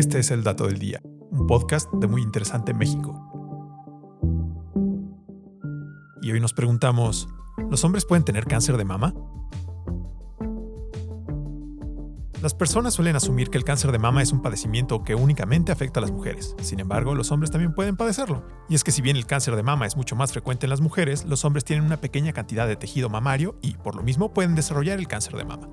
Este es el Dato del Día, un podcast de Muy Interesante México. Y hoy nos preguntamos, ¿los hombres pueden tener cáncer de mama? Las personas suelen asumir que el cáncer de mama es un padecimiento que únicamente afecta a las mujeres. Sin embargo, los hombres también pueden padecerlo. Y es que si bien el cáncer de mama es mucho más frecuente en las mujeres, los hombres tienen una pequeña cantidad de tejido mamario y, por lo mismo, pueden desarrollar el cáncer de mama.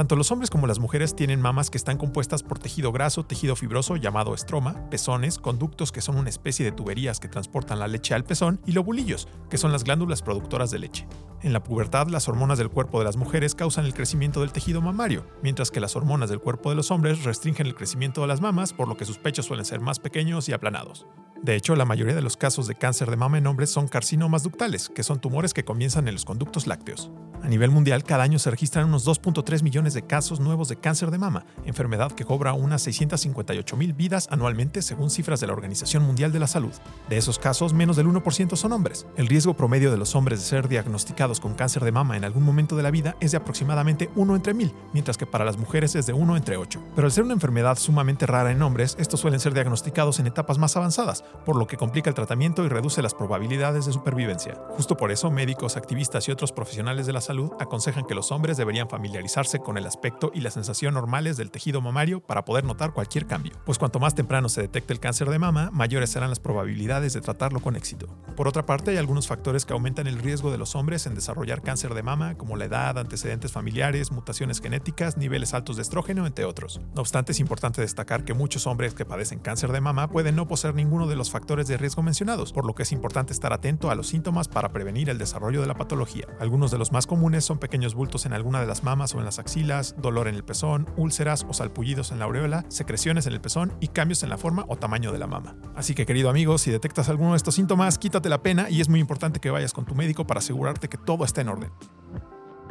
Tanto los hombres como las mujeres tienen mamas que están compuestas por tejido graso, tejido fibroso llamado estroma, pezones, conductos que son una especie de tuberías que transportan la leche al pezón y lobulillos, que son las glándulas productoras de leche. En la pubertad, las hormonas del cuerpo de las mujeres causan el crecimiento del tejido mamario, mientras que las hormonas del cuerpo de los hombres restringen el crecimiento de las mamas, por lo que sus pechos suelen ser más pequeños y aplanados. De hecho, la mayoría de los casos de cáncer de mama en hombres son carcinomas ductales, que son tumores que comienzan en los conductos lácteos. A nivel mundial, cada año se registran unos 2.3 millones de casos nuevos de cáncer de mama, enfermedad que cobra unas 658 mil vidas anualmente según cifras de la Organización Mundial de la Salud. De esos casos, menos del 1% son hombres. El riesgo promedio de los hombres de ser diagnosticados con cáncer de mama en algún momento de la vida es de aproximadamente 1 entre mil, mientras que para las mujeres es de 1 entre 8. Pero al ser una enfermedad sumamente rara en hombres, estos suelen ser diagnosticados en etapas más avanzadas, por lo que complica el tratamiento y reduce las probabilidades de supervivencia. Justo por eso, médicos, activistas y otros profesionales de la salud aconsejan que los hombres deberían familiarizarse con el aspecto y la sensación normales del tejido mamario para poder notar cualquier cambio, pues cuanto más temprano se detecte el cáncer de mama, mayores serán las probabilidades de tratarlo con éxito. Por otra parte, hay algunos factores que aumentan el riesgo de los hombres en desarrollar cáncer de mama, como la edad, antecedentes familiares, mutaciones genéticas, niveles altos de estrógeno, entre otros. No obstante, es importante destacar que muchos hombres que padecen cáncer de mama pueden no poseer ninguno de los factores de riesgo mencionados, por lo que es importante estar atento a los síntomas para prevenir el desarrollo de la patología. Algunos de los más comunes son pequeños bultos en alguna de las mamas o en las axilas, dolor en el pezón, úlceras o salpullidos en la aureola, secreciones en el pezón y cambios en la forma o tamaño de la mama. Así que querido amigo, si detectas alguno de estos síntomas, quítate la pena y es muy importante que vayas con tu médico para asegurarte que todo está en orden.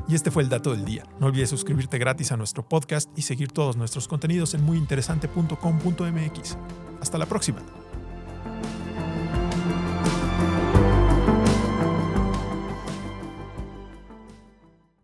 Y este fue el dato del día. No olvides suscribirte gratis a nuestro podcast y seguir todos nuestros contenidos en muyinteresante.com.mx. Hasta la próxima.